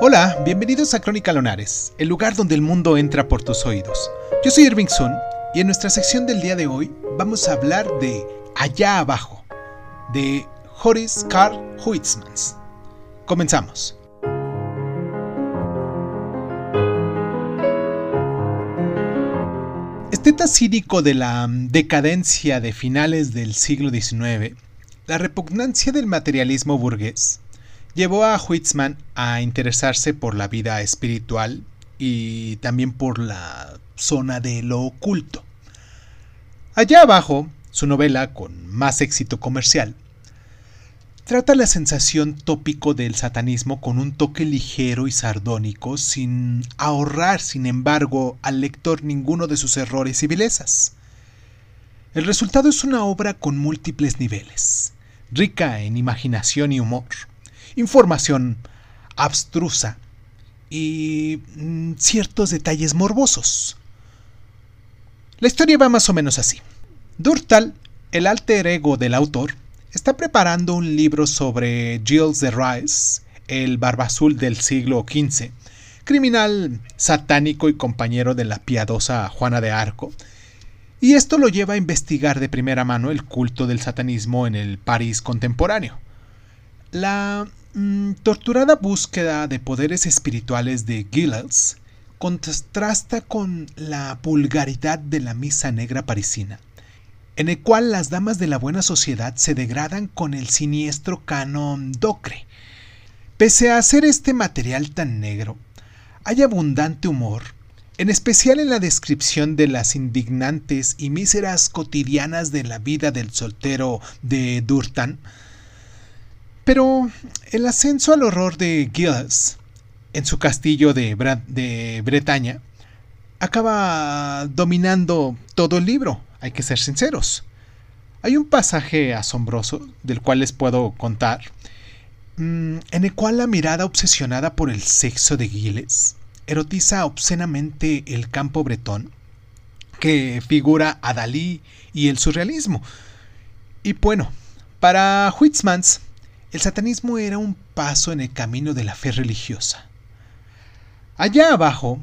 Hola, bienvenidos a Crónica Lonares, el lugar donde el mundo entra por tus oídos. Yo soy Irving Sun y en nuestra sección del día de hoy vamos a hablar de Allá abajo, de Horace Carl Huitzmans. Comenzamos. Esteta cínico de la decadencia de finales del siglo XIX, la repugnancia del materialismo burgués llevó a Huitzman a interesarse por la vida espiritual y también por la zona de lo oculto. Allá abajo, su novela con más éxito comercial, trata la sensación tópico del satanismo con un toque ligero y sardónico, sin ahorrar, sin embargo, al lector ninguno de sus errores y vilezas. El resultado es una obra con múltiples niveles, rica en imaginación y humor información abstrusa y mm, ciertos detalles morbosos. La historia va más o menos así. Durtal, el alter ego del autor, está preparando un libro sobre Gilles de Rais, el barba azul del siglo XV, criminal satánico y compañero de la piadosa Juana de Arco, y esto lo lleva a investigar de primera mano el culto del satanismo en el París contemporáneo. La torturada búsqueda de poderes espirituales de Giles contrasta con la vulgaridad de la misa negra parisina, en el cual las damas de la buena sociedad se degradan con el siniestro canon docre. Pese a ser este material tan negro, hay abundante humor, en especial en la descripción de las indignantes y míseras cotidianas de la vida del soltero de Durtan, pero el ascenso al horror de Giles en su castillo de, de Bretaña acaba dominando todo el libro, hay que ser sinceros. Hay un pasaje asombroso del cual les puedo contar, mm, en el cual la mirada obsesionada por el sexo de Giles erotiza obscenamente el campo bretón, que figura a Dalí y el surrealismo. Y bueno, para Huitzmans, el satanismo era un paso en el camino de la fe religiosa. Allá abajo,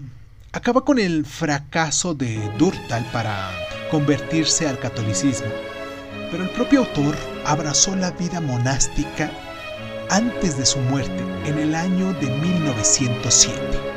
acaba con el fracaso de Durtal para convertirse al catolicismo, pero el propio autor abrazó la vida monástica antes de su muerte en el año de 1907.